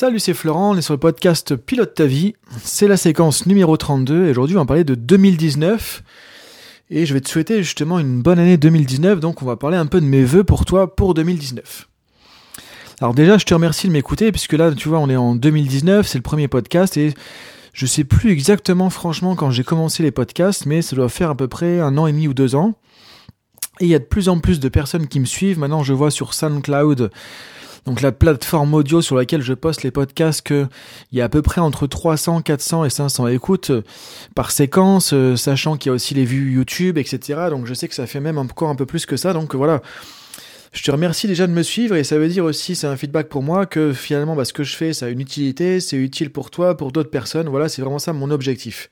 Salut, c'est Florent, on est sur le podcast Pilote ta vie. C'est la séquence numéro 32 et aujourd'hui on va parler de 2019. Et je vais te souhaiter justement une bonne année 2019, donc on va parler un peu de mes vœux pour toi pour 2019. Alors déjà, je te remercie de m'écouter puisque là, tu vois, on est en 2019, c'est le premier podcast et je sais plus exactement franchement quand j'ai commencé les podcasts, mais ça doit faire à peu près un an et demi ou deux ans. Et il y a de plus en plus de personnes qui me suivent. Maintenant, je vois sur SoundCloud donc la plateforme audio sur laquelle je poste les podcasts, qu'il y a à peu près entre 300, 400 et 500 écoutes euh, par séquence, euh, sachant qu'il y a aussi les vues YouTube, etc. Donc je sais que ça fait même encore un peu plus que ça. Donc voilà. Je te remercie déjà de me suivre et ça veut dire aussi, c'est un feedback pour moi, que finalement bah, ce que je fais, ça a une utilité, c'est utile pour toi, pour d'autres personnes. Voilà, c'est vraiment ça mon objectif.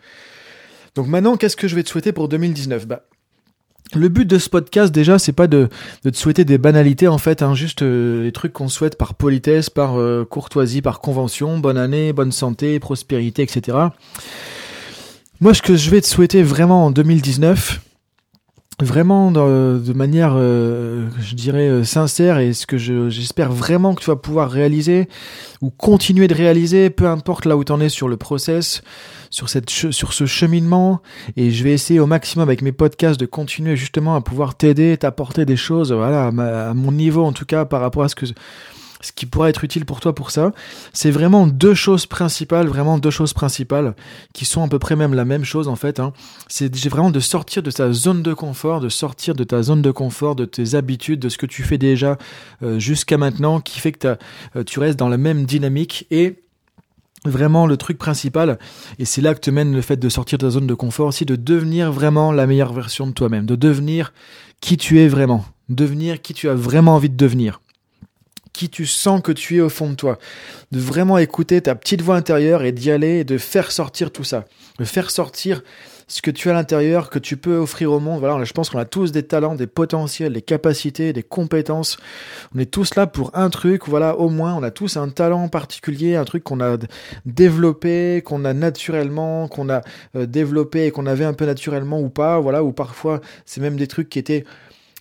Donc maintenant, qu'est-ce que je vais te souhaiter pour 2019 bah, le but de ce podcast déjà, c'est pas de, de, te souhaiter des banalités en fait, hein, juste euh, les trucs qu'on souhaite par politesse, par euh, courtoisie, par convention, bonne année, bonne santé, prospérité, etc. Moi, ce que je vais te souhaiter vraiment en 2019, vraiment de, manière, euh, je dirais, sincère, et ce que j'espère vraiment que tu vas pouvoir réaliser ou continuer de réaliser, peu importe là où tu en es sur le process, sur, cette sur ce cheminement. Et je vais essayer au maximum avec mes podcasts de continuer justement à pouvoir t'aider, t'apporter des choses, voilà, à, mon niveau en tout cas par rapport à ce que ce qui pourrait être utile pour toi pour ça, c'est vraiment deux choses principales, vraiment deux choses principales qui sont à peu près même la même chose en fait. Hein. C'est vraiment de sortir de ta zone de confort, de sortir de ta zone de confort, de tes habitudes, de ce que tu fais déjà euh, jusqu'à maintenant, qui fait que euh, tu restes dans la même dynamique et vraiment le truc principal, et c'est là que te mène le fait de sortir de ta zone de confort aussi, de devenir vraiment la meilleure version de toi-même, de devenir qui tu es vraiment, devenir qui tu as vraiment envie de devenir, qui tu sens que tu es au fond de toi, de vraiment écouter ta petite voix intérieure et d'y aller de faire sortir tout ça, de faire sortir ce que tu as à l'intérieur, que tu peux offrir au monde. Voilà, je pense qu'on a tous des talents, des potentiels, des capacités, des compétences. On est tous là pour un truc. Voilà, au moins, on a tous un talent particulier, un truc qu'on a développé, qu'on a naturellement, qu'on a euh, développé et qu'on avait un peu naturellement ou pas. Voilà, ou parfois, c'est même des trucs qui étaient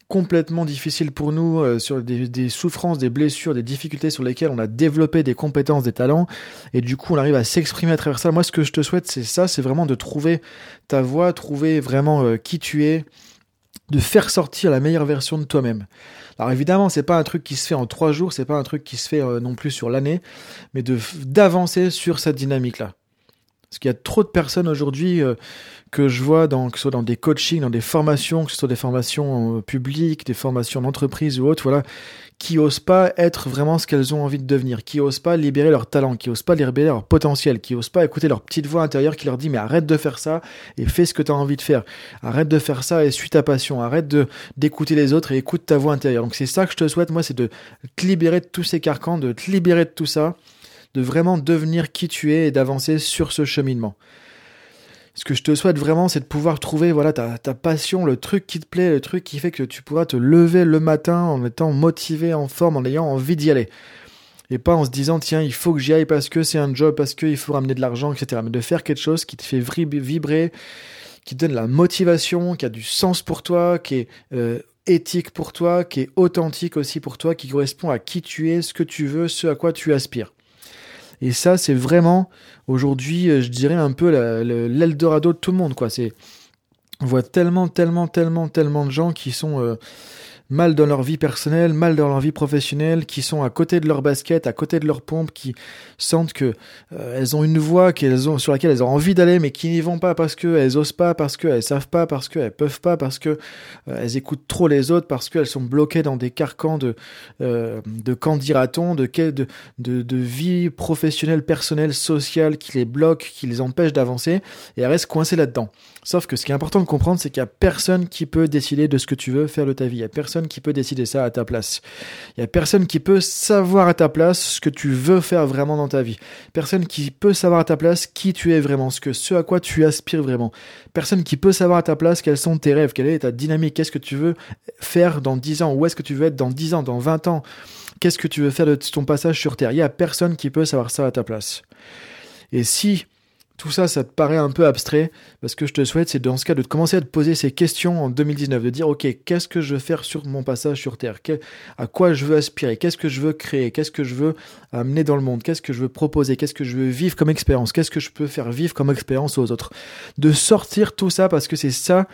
complètement difficile pour nous, euh, sur des, souffrances, des blessures, des difficultés sur lesquelles on a développé des compétences, des talents, et du coup on arrive à s'exprimer à travers ça. Moi ce que je te souhaite c'est ça, c'est vraiment de trouver ta voix, trouver vraiment euh, qui tu es, de faire sortir la meilleure version de toi-même. Alors évidemment, c'est pas un truc qui se fait en trois jours, c'est pas un truc qui se fait euh, non plus sur l'année, mais de d'avancer sur cette dynamique-là. Parce qu'il y a trop de personnes aujourd'hui euh, que je vois, que ce soit dans des coachings, dans des formations, que ce soit des formations euh, publiques, des formations d'entreprise ou autres, voilà, qui osent pas être vraiment ce qu'elles ont envie de devenir, qui osent pas libérer leur talent, qui osent pas libérer leur potentiel, qui osent pas écouter leur petite voix intérieure qui leur dit mais arrête de faire ça et fais ce que tu as envie de faire. Arrête de faire ça et suis ta passion. Arrête de d'écouter les autres et écoute ta voix intérieure. Donc c'est ça que je te souhaite, moi, c'est de te libérer de tous ces carcans, de te libérer de tout ça de vraiment devenir qui tu es et d'avancer sur ce cheminement. Ce que je te souhaite vraiment, c'est de pouvoir trouver voilà ta, passion, le truc qui te plaît, le truc qui fait que tu pourras te lever le matin en étant motivé, en forme, en ayant envie d'y aller. Et pas en se disant, tiens, il faut que j'y aille parce que c'est un job, parce qu'il faut ramener de l'argent, etc. Mais de faire quelque chose qui te fait vibrer, qui te donne la motivation, qui a du sens pour toi, qui est euh, éthique pour toi, qui est authentique aussi pour toi, qui correspond à qui tu es, ce que tu veux, ce à quoi tu aspires. Et ça, c'est vraiment aujourd'hui, euh, je dirais un peu l'Eldorado de tout le monde, quoi. On voit tellement, tellement, tellement, tellement de gens qui sont euh, mal dans leur vie personnelle, mal dans leur vie professionnelle, qui sont à côté de leur basket, à côté de leur pompe, qui sentent que euh, elles ont une voie qu'elles ont sur laquelle elles ont envie d'aller, mais qui n'y vont pas parce que elles osent pas, parce qu'elles savent pas, parce qu'elles peuvent pas, parce que euh, elles écoutent trop les autres, parce qu'elles sont bloquées dans des carcans de euh, de candidatons, de, de de de vie professionnelle, personnelle, sociale qui les bloquent, qui les empêchent d'avancer, et elles restent coincées là-dedans. Sauf que ce qui est important de comprendre, c'est qu'il y a personne qui peut décider de ce que tu veux faire de ta vie. Il y a personne qui peut décider ça à ta place. Il y a personne qui peut savoir à ta place ce que tu veux faire vraiment dans ta vie. Personne qui peut savoir à ta place qui tu es vraiment, ce que ce à quoi tu aspires vraiment. Personne qui peut savoir à ta place quels sont tes rêves, quelle est ta dynamique, qu'est-ce que tu veux faire dans 10 ans, où est-ce que tu veux être dans 10 ans, dans 20 ans. Qu'est-ce que tu veux faire de ton passage sur terre Il y a personne qui peut savoir ça à ta place. Et si tout ça, ça te paraît un peu abstrait. Parce que je te souhaite, c'est dans ce cas de commencer à te poser ces questions en 2019, de dire, ok, qu'est-ce que je veux faire sur mon passage sur Terre? À quoi je veux aspirer? Qu'est-ce que je veux créer? Qu'est-ce que je veux amener dans le monde? Qu'est-ce que je veux proposer? Qu'est-ce que je veux vivre comme expérience? Qu'est-ce que je peux faire vivre comme expérience aux autres? De sortir tout ça parce que c'est ça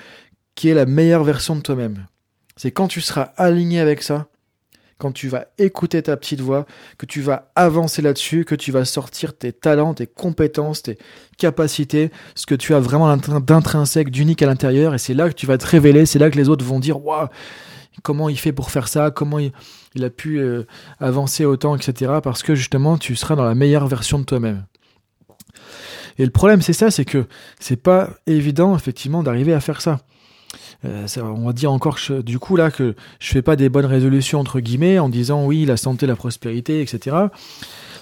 qui est la meilleure version de toi-même. C'est quand tu seras aligné avec ça, quand tu vas écouter ta petite voix, que tu vas avancer là-dessus, que tu vas sortir tes talents, tes compétences, tes capacités, ce que tu as vraiment d'intrinsèque, d'unique à l'intérieur, et c'est là que tu vas te révéler, c'est là que les autres vont dire, waouh, comment il fait pour faire ça, comment il, a pu euh, avancer autant, etc. Parce que justement, tu seras dans la meilleure version de toi-même. Et le problème, c'est ça, c'est que c'est pas évident, effectivement, d'arriver à faire ça. Euh, on va dire encore du coup là que je fais pas des bonnes résolutions entre guillemets en disant oui la santé, la prospérité, etc.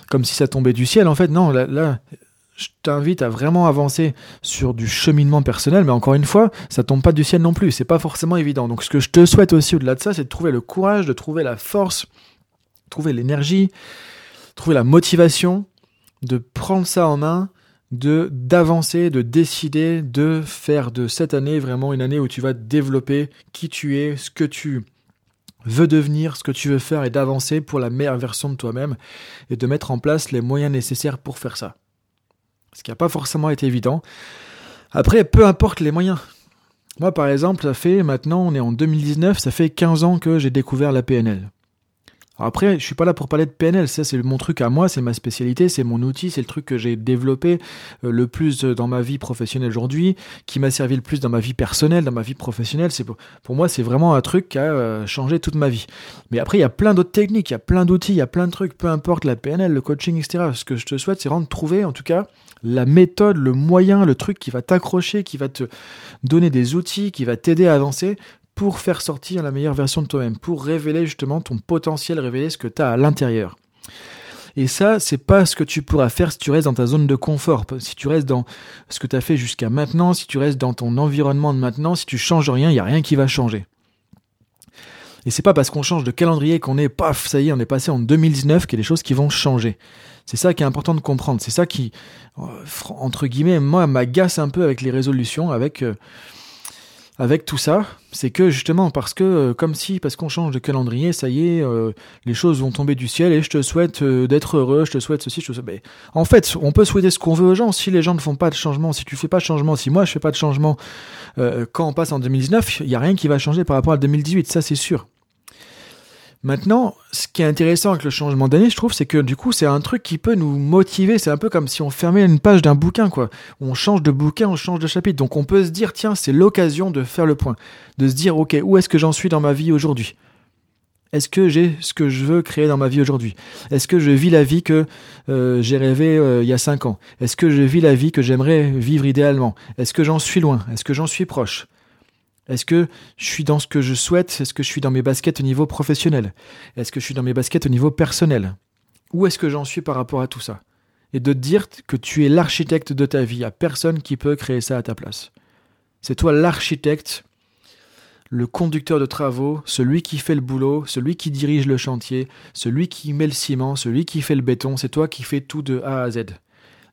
Comme si ça tombait du ciel. En fait, non. Là, là je t'invite à vraiment avancer sur du cheminement personnel, mais encore une fois, ça tombe pas du ciel non plus. C'est pas forcément évident. Donc, ce que je te souhaite aussi au-delà de ça, c'est de trouver le courage, de trouver la force, trouver l'énergie, trouver la motivation, de prendre ça en main de d'avancer, de décider de faire de cette année vraiment une année où tu vas développer qui tu es, ce que tu veux devenir, ce que tu veux faire et d'avancer pour la meilleure version de toi-même et de mettre en place les moyens nécessaires pour faire ça. Ce qui n'a pas forcément été évident. Après, peu importe les moyens. Moi, par exemple, ça fait maintenant, on est en 2019, ça fait 15 ans que j'ai découvert la PNL après, je suis pas là pour parler de PNL, ça c'est mon truc à moi, c'est ma spécialité, c'est mon outil, c'est le truc que j'ai développé euh, le plus dans ma vie professionnelle aujourd'hui, qui m'a servi le plus dans ma vie personnelle, dans ma vie professionnelle. C'est pour, moi c'est vraiment un truc qui a euh, changé toute ma vie. Mais après il y a plein d'autres techniques, il y a plein d'outils, il y a plein de trucs, peu importe la PNL, le coaching, etc. Ce que je te souhaite, c'est vraiment de trouver en tout cas la méthode, le moyen, le truc qui va t'accrocher, qui va te donner des outils, qui va t'aider à avancer pour faire sortir la meilleure version de toi-même, pour révéler justement ton potentiel, révéler ce que tu as à l'intérieur. Et ça, c'est pas ce que tu pourras faire si tu restes dans ta zone de confort, si tu restes dans ce que tu as fait jusqu'à maintenant, si tu restes dans ton environnement de maintenant, si tu changes rien, il y a rien qui va changer. Et c'est pas parce qu'on change de calendrier qu'on est paf, ça y est, on est passé en 2019 qu'il y a des choses qui vont changer. C'est ça qui est important de comprendre. C'est ça qui, euh, entre guillemets, moi, m'agace un peu avec les résolutions, avec euh, avec tout ça, c'est que justement parce que euh, comme si parce qu'on change de calendrier, ça y est, euh, les choses vont tomber du ciel et je te souhaite euh, d'être heureux, je te souhaite ceci, je te souhaite. En fait, on peut souhaiter ce qu'on veut aux gens. Si les gens ne font pas de changement, si tu fais pas de changement, si moi je fais pas de changement, quand on passe en 2019, il y a rien qui va changer par rapport à 2018, ça c'est sûr. Maintenant, ce qui est intéressant avec le changement d'année, je trouve, c'est que du coup, c'est un truc qui peut nous motiver. C'est un peu comme si on fermait une page d'un bouquin, quoi. On change de bouquin, on change de chapitre. Donc on peut se dire, tiens, c'est l'occasion de faire le point. De se dire, ok, où est-ce que j'en suis dans ma vie aujourd'hui? Est-ce que j'ai ce que je veux créer dans ma vie aujourd'hui? Est-ce que je vis la vie que euh, j'ai rêvé euh, il y a cinq ans? Est-ce que je vis la vie que j'aimerais vivre idéalement? Est-ce que j'en suis loin? Est-ce que j'en suis proche? Est-ce que je suis dans ce que je souhaite? Est-ce que je suis dans mes baskets au niveau professionnel? Est-ce que je suis dans mes baskets au niveau personnel? Où est-ce que j'en suis par rapport à tout ça? Et de dire que tu es l'architecte de ta vie. Il n'y a personne qui peut créer ça à ta place. C'est toi l'architecte, le conducteur de travaux, celui qui fait le boulot, celui qui dirige le chantier, celui qui met le ciment, celui qui fait le béton. C'est toi qui fais tout de A à Z.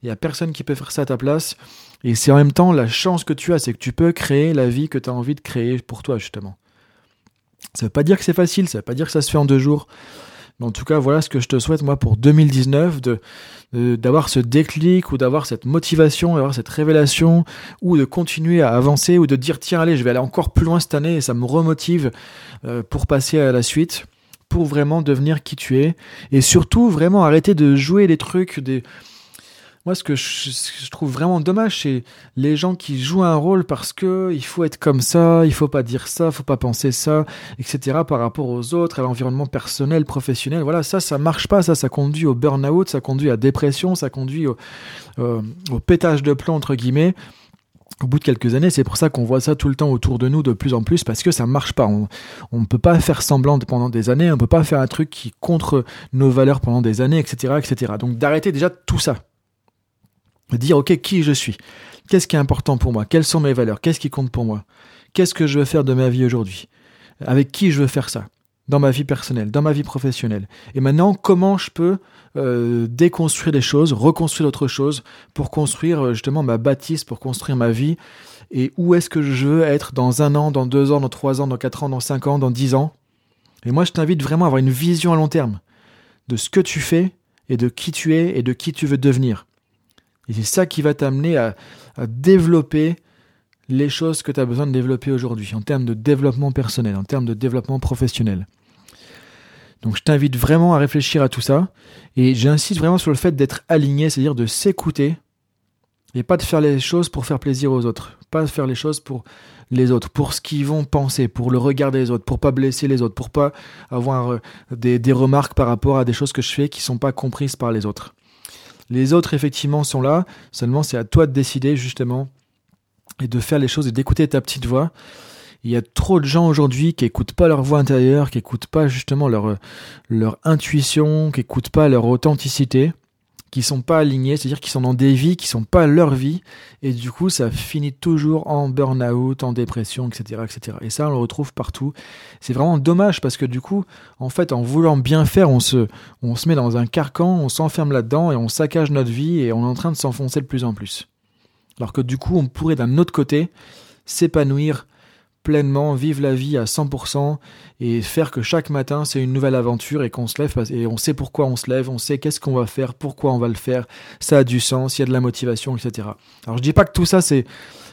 Il n'y a personne qui peut faire ça à ta place. Et c'est en même temps la chance que tu as, c'est que tu peux créer la vie que tu as envie de créer pour toi, justement. Ça ne veut pas dire que c'est facile, ça ne veut pas dire que ça se fait en deux jours. Mais en tout cas, voilà ce que je te souhaite, moi, pour 2019, de, d'avoir ce déclic ou d'avoir cette motivation, d'avoir cette révélation, ou de continuer à avancer, ou de dire, tiens, allez, je vais aller encore plus loin cette année, et ça me remotive euh, pour passer à la suite, pour vraiment devenir qui tu es, et surtout, vraiment arrêter de jouer les trucs, des moi, ce que je, trouve vraiment dommage, c'est les gens qui jouent un rôle parce que il faut être comme ça, il faut pas dire ça, faut pas penser ça, etc. par rapport aux autres, à l'environnement personnel, professionnel. Voilà, ça, ça marche pas. Ça, ça conduit au burn-out, ça conduit à dépression, ça conduit au, euh, au pétage de plomb, entre guillemets au bout de quelques années, c'est pour ça qu'on voit ça tout le temps autour de nous de plus en plus parce que ça marche pas. On ne peut pas faire semblant pendant des années, on peut pas faire un truc qui contre nos valeurs pendant des années, etc., etc. Donc d'arrêter déjà tout ça dire ok qui je suis, qu'est-ce qui est important pour moi, quelles sont mes valeurs, qu'est-ce qui compte pour moi, qu'est-ce que je veux faire de ma vie aujourd'hui, avec qui je veux faire ça? dans ma vie personnelle, dans ma vie professionnelle. Et maintenant, comment je peux euh, déconstruire les choses, reconstruire d'autres choses pour construire euh, justement ma bâtisse, pour construire ma vie? Et où est-ce que je veux être dans un an, dans deux ans, dans trois ans, dans quatre ans, dans cinq ans, dans dix ans? Et moi, je t'invite vraiment à avoir une vision à long terme de ce que tu fais et de qui tu es et de qui tu veux devenir. Et c'est ça qui va t'amener à, développer les choses que tu as besoin de développer aujourd'hui en termes de développement personnel, en termes de développement professionnel. Donc je t'invite vraiment à réfléchir à tout ça et j'insiste vraiment sur le fait d'être aligné, c'est-à-dire de s'écouter et pas de faire les choses pour faire plaisir aux autres, pas de faire les choses pour les autres, pour ce qu'ils vont penser, pour le regard des autres, pour pas blesser les autres, pour pas avoir euh, des, remarques par rapport à des choses que je fais qui sont pas comprises par les autres. Les autres effectivement sont là, seulement c'est à toi de décider justement et de faire les choses et d'écouter ta petite voix. Il y a trop de gens aujourd'hui qui écoutent pas leur voix intérieure, qui écoutent pas justement leur leur intuition, qui écoutent pas leur authenticité qui sont pas alignés, c'est-à-dire qu'ils sont dans des vies qui sont pas leur vie, et du coup ça finit toujours en burn-out, en dépression, etc., etc. Et ça on le retrouve partout. C'est vraiment dommage parce que du coup, en fait, en voulant bien faire, on se, on se met dans un carcan, on s'enferme là-dedans et on saccage notre vie et on est en train de s'enfoncer de plus en plus. Alors que du coup, on pourrait d'un autre côté s'épanouir pleinement, vivre la vie à 100% et faire que chaque matin c'est une nouvelle aventure et qu'on se lève et on sait pourquoi on se lève, on sait qu'est-ce qu'on va faire, pourquoi on va le faire, ça a du sens, il y a de la motivation, etc. Alors je dis pas que tout ça c'est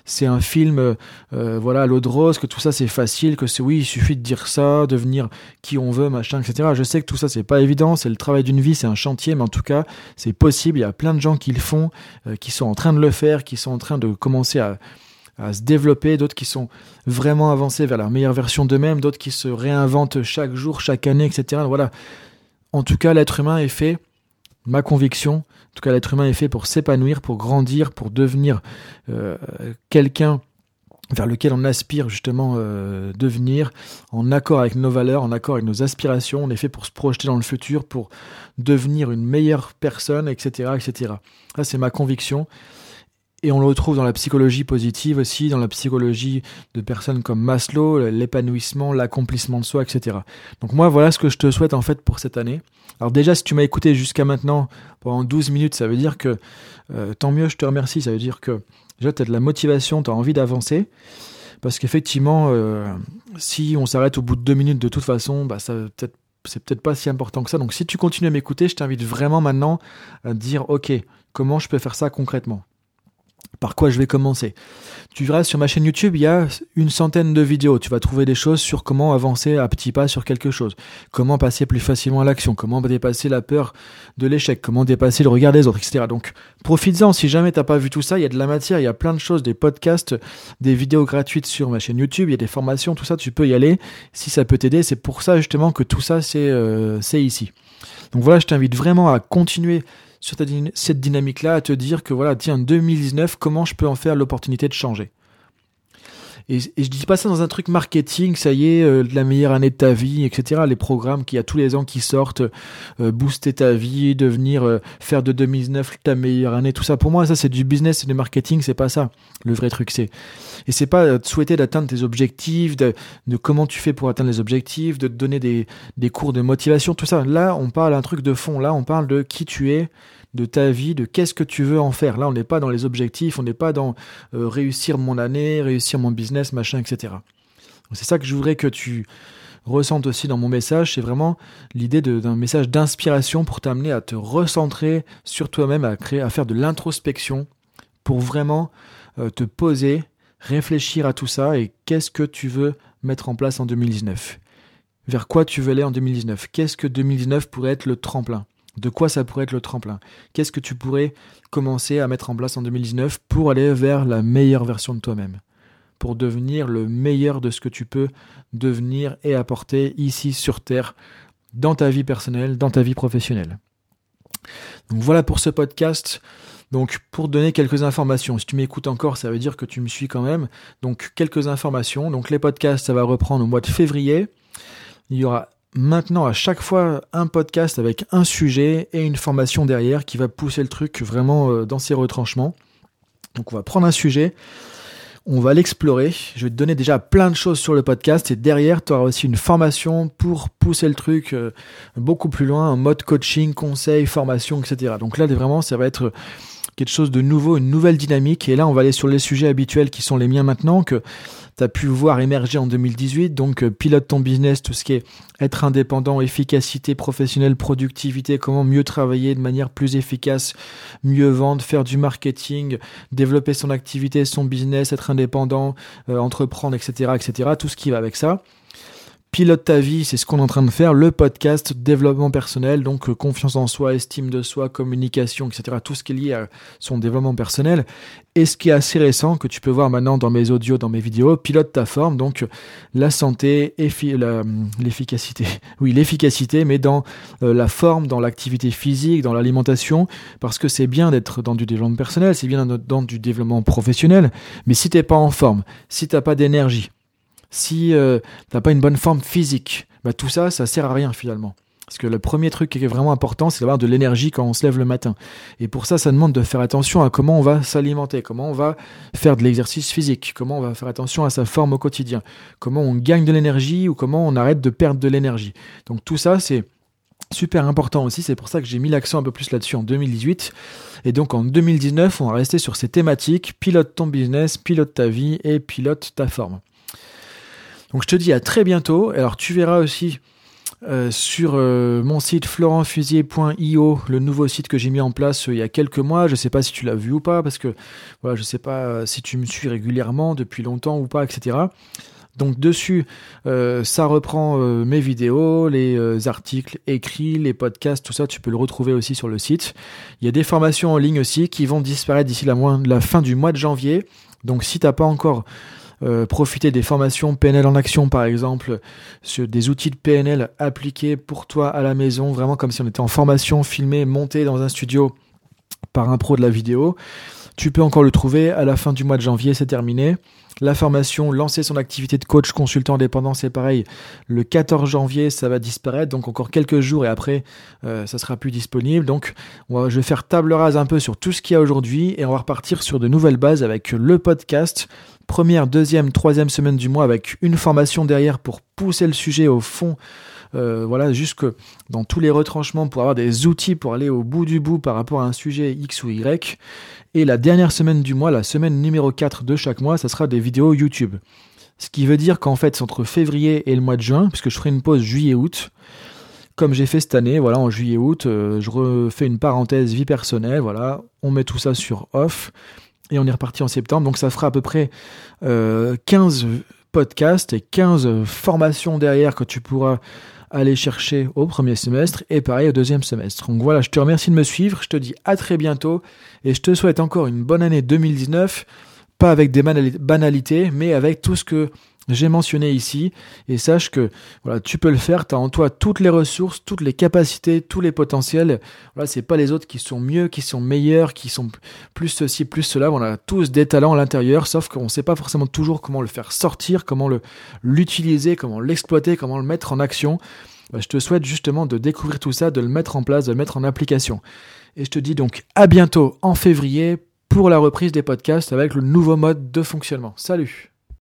c'est un film, euh, voilà, à l'eau de rose, que tout ça c'est facile, que c'est oui, il suffit de dire ça, devenir qui on veut, machin, etc. Je sais que tout ça c'est pas évident, c'est le travail d'une vie, c'est un chantier, mais en tout cas c'est possible. Il y a plein de gens qui le font, euh, qui sont en train de le faire, qui sont en train de commencer à à se développer, d'autres qui sont vraiment avancés vers la meilleure version d'eux-mêmes, d'autres qui se réinventent chaque jour, chaque année, etc. Voilà. En tout cas, l'être humain est fait, ma conviction, en tout cas, l'être humain est fait pour s'épanouir, pour grandir, pour devenir euh, quelqu'un vers lequel on aspire justement euh, devenir, en accord avec nos valeurs, en accord avec nos aspirations. On est fait pour se projeter dans le futur, pour devenir une meilleure personne, etc., etc. Ça, c'est ma conviction. Et on le retrouve dans la psychologie positive aussi, dans la psychologie de personnes comme Maslow, l'épanouissement, l'accomplissement de soi, etc. Donc moi, voilà ce que je te souhaite en fait pour cette année. Alors déjà, si tu m'as écouté jusqu'à maintenant pendant 12 minutes, ça veut dire que euh, tant mieux, je te remercie. Ça veut dire que déjà, tu as de la motivation, tu as envie d'avancer. Parce qu'effectivement, euh, si on s'arrête au bout de deux minutes de toute façon, bah, c'est peut-être pas si important que ça. Donc si tu continues à m'écouter, je t'invite vraiment maintenant à dire ok, comment je peux faire ça concrètement? Par quoi je vais commencer? Tu verras sur ma chaîne YouTube, il y a une centaine de vidéos. Tu vas trouver des choses sur comment avancer à petits pas sur quelque chose, comment passer plus facilement à l'action, comment dépasser la peur de l'échec, comment dépasser le regard des autres, etc. Donc, profites-en. Si jamais t'as pas vu tout ça, il y a de la matière, il y a plein de choses, des podcasts, des vidéos gratuites sur ma chaîne YouTube, il y a des formations, tout ça, tu peux y aller. Si ça peut t'aider, c'est pour ça justement que tout ça, c'est euh, c'est ici. Donc voilà, je t'invite vraiment à continuer sur cette dynamique-là, à te dire que voilà, tiens, 2019, comment je peux en faire l'opportunité de changer? Et, et, je dis pas ça dans un truc marketing, ça y est, euh, la meilleure année de ta vie, etc. Les programmes qu'il y a tous les ans qui sortent, euh, booster ta vie, devenir, euh, faire de 2019 ta meilleure année, tout ça. Pour moi, ça c'est du business, c'est du marketing, c'est pas ça. Le vrai truc, c'est et c'est pas de souhaiter d'atteindre tes objectifs, de, de, comment tu fais pour atteindre les objectifs, de te donner des, des cours de motivation, tout ça. Là, on parle d'un truc de fond. Là, on parle de qui tu es, de ta vie, de qu'est-ce que tu veux en faire. Là, on n'est pas dans les objectifs, on n'est pas dans euh, réussir mon année, réussir mon business, machin, etc. C'est ça que je voudrais que tu ressentes aussi dans mon message, c'est vraiment l'idée d'un message d'inspiration pour t'amener à te recentrer sur toi-même, à faire de l'introspection, pour vraiment euh, te poser, réfléchir à tout ça et qu'est-ce que tu veux mettre en place en 2019. Vers quoi tu veux aller en 2019 Qu'est-ce que 2019 pourrait être le tremplin? De quoi ça pourrait être le tremplin? Qu'est-ce que tu pourrais commencer à mettre en place en 2019 pour aller vers la meilleure version de toi-même? Pour devenir le meilleur de ce que tu peux devenir et apporter ici sur Terre, dans ta vie personnelle, dans ta vie professionnelle. Donc voilà pour ce podcast. Donc pour donner quelques informations, si tu m'écoutes encore, ça veut dire que tu me suis quand même. Donc quelques informations. Donc les podcasts, ça va reprendre au mois de février. Il y aura maintenant à chaque fois un podcast avec un sujet et une formation derrière qui va pousser le truc vraiment euh, dans ses retranchements. Donc on va prendre un sujet, On va l'explorer. Je vais te donner déjà plein de choses sur le podcast et derrière, tu auras aussi une formation pour pousser le truc euh, beaucoup plus loin en mode coaching, conseil, formation, etc. Donc là, vraiment, ça va être quelque chose de nouveau, une nouvelle dynamique. Et là, on va aller sur les sujets habituels qui sont les miens maintenant, que tu as pu voir émerger en 2018. Donc, euh, pilote ton business, tout ce qui est être indépendant, efficacité professionnelle, productivité, comment mieux travailler de manière plus efficace, mieux vendre, faire du marketing, développer son activité, son business, être indépendant, euh, entreprendre, etc., etc. Tout ce qui va avec ça. Pilote ta vie, c'est ce qu'on est en train de faire, le podcast développement personnel, donc euh, confiance en soi, estime de soi, communication, etc. Tout ce qui est lié à son développement personnel. Et ce qui est assez récent, que tu peux voir maintenant dans mes audios, dans mes vidéos, pilote ta forme, donc euh, la santé, l'efficacité, oui l'efficacité, mais dans euh, la forme, dans l'activité physique, dans l'alimentation, parce que c'est bien d'être dans du développement personnel, c'est bien dans du développement professionnel, mais si t'es pas en forme, si t'as pas d'énergie, si euh, t'as pas une bonne forme physique, bah tout ça, ça sert à rien finalement. Parce que le premier truc qui est vraiment important, c'est d'avoir de l'énergie quand on se lève le matin. Et pour ça, ça demande de faire attention à comment on va s'alimenter, comment on va faire de l'exercice physique, comment on va faire attention à sa forme au quotidien, comment on gagne de l'énergie ou comment on arrête de perdre de l'énergie. Donc tout ça, c'est super important aussi. C'est pour ça que j'ai mis l'accent un peu plus là-dessus en 2018. Et donc en 2019, on va rester sur ces thématiques pilote ton business, pilote ta vie et pilote ta forme. Donc je te dis à très bientôt. Alors tu verras aussi euh, sur euh, mon site florentfusier.io, le nouveau site que j'ai mis en place euh, il y a quelques mois. Je ne sais pas si tu l'as vu ou pas, parce que je ne sais pas si tu me suis régulièrement depuis longtemps ou pas, etc. Donc dessus, ça reprend mes vidéos, les articles écrits, les podcasts, tout ça, tu peux le retrouver aussi sur le site. Il y a des formations en ligne aussi qui vont disparaître d'ici la, la fin du mois de janvier. Donc si tu n'as pas encore euh, profiter des formations PNL en action par exemple, sur des outils de PNL appliqués pour toi à la maison, vraiment comme si on était en formation, filmé, monté dans un studio par un pro de la vidéo. Tu peux encore le trouver à la fin du mois de janvier, c'est terminé. La formation, lancer son activité de coach consultant indépendant, c'est pareil. Le 14 janvier, ça va disparaître, donc encore quelques jours et après, euh, ça sera plus disponible. Donc, je vais faire table rase un peu sur tout ce qu'il y a aujourd'hui et on va repartir sur de nouvelles bases avec le podcast. Première, deuxième, troisième semaine du mois avec une formation derrière pour pousser le sujet au fond euh, voilà, jusque dans tous les retranchements pour avoir des outils pour aller au bout du bout par rapport à un sujet X ou Y. Et la dernière semaine du mois, la semaine numéro 4 de chaque mois, ça sera des vidéos YouTube. Ce qui veut dire qu'en fait, c'est entre février et le mois de juin, puisque je ferai une pause juillet-août, comme j'ai fait cette année, voilà, en juillet-août, euh, je refais une parenthèse vie personnelle, voilà, on met tout ça sur off, et on est reparti en septembre, donc ça fera à peu près 15 euh, podcasts et 15 formations derrière que tu pourras aller chercher au premier semestre et pareil au deuxième semestre. Donc voilà, je te remercie de me suivre, je te dis à très bientôt et je te souhaite encore une bonne année 2019, pas avec des banalités, mais avec tout ce que j'ai mentionné ici et sache que voilà, tu peux le faire, tu as en toi toutes les ressources, toutes les capacités, tous les potentiels. Voilà, c'est pas les autres qui sont mieux, qui sont meilleurs, qui sont plus ceci, plus cela. On a tous des talents à l'intérieur, sauf qu'on sait pas forcément toujours comment le faire sortir, comment le l'utiliser, comment l'exploiter, comment le mettre en action. Bah, je te souhaite justement de découvrir tout ça, de le mettre en place, de le mettre en application. Et je te dis donc à bientôt en février pour la reprise des podcasts avec le nouveau mode de fonctionnement. Salut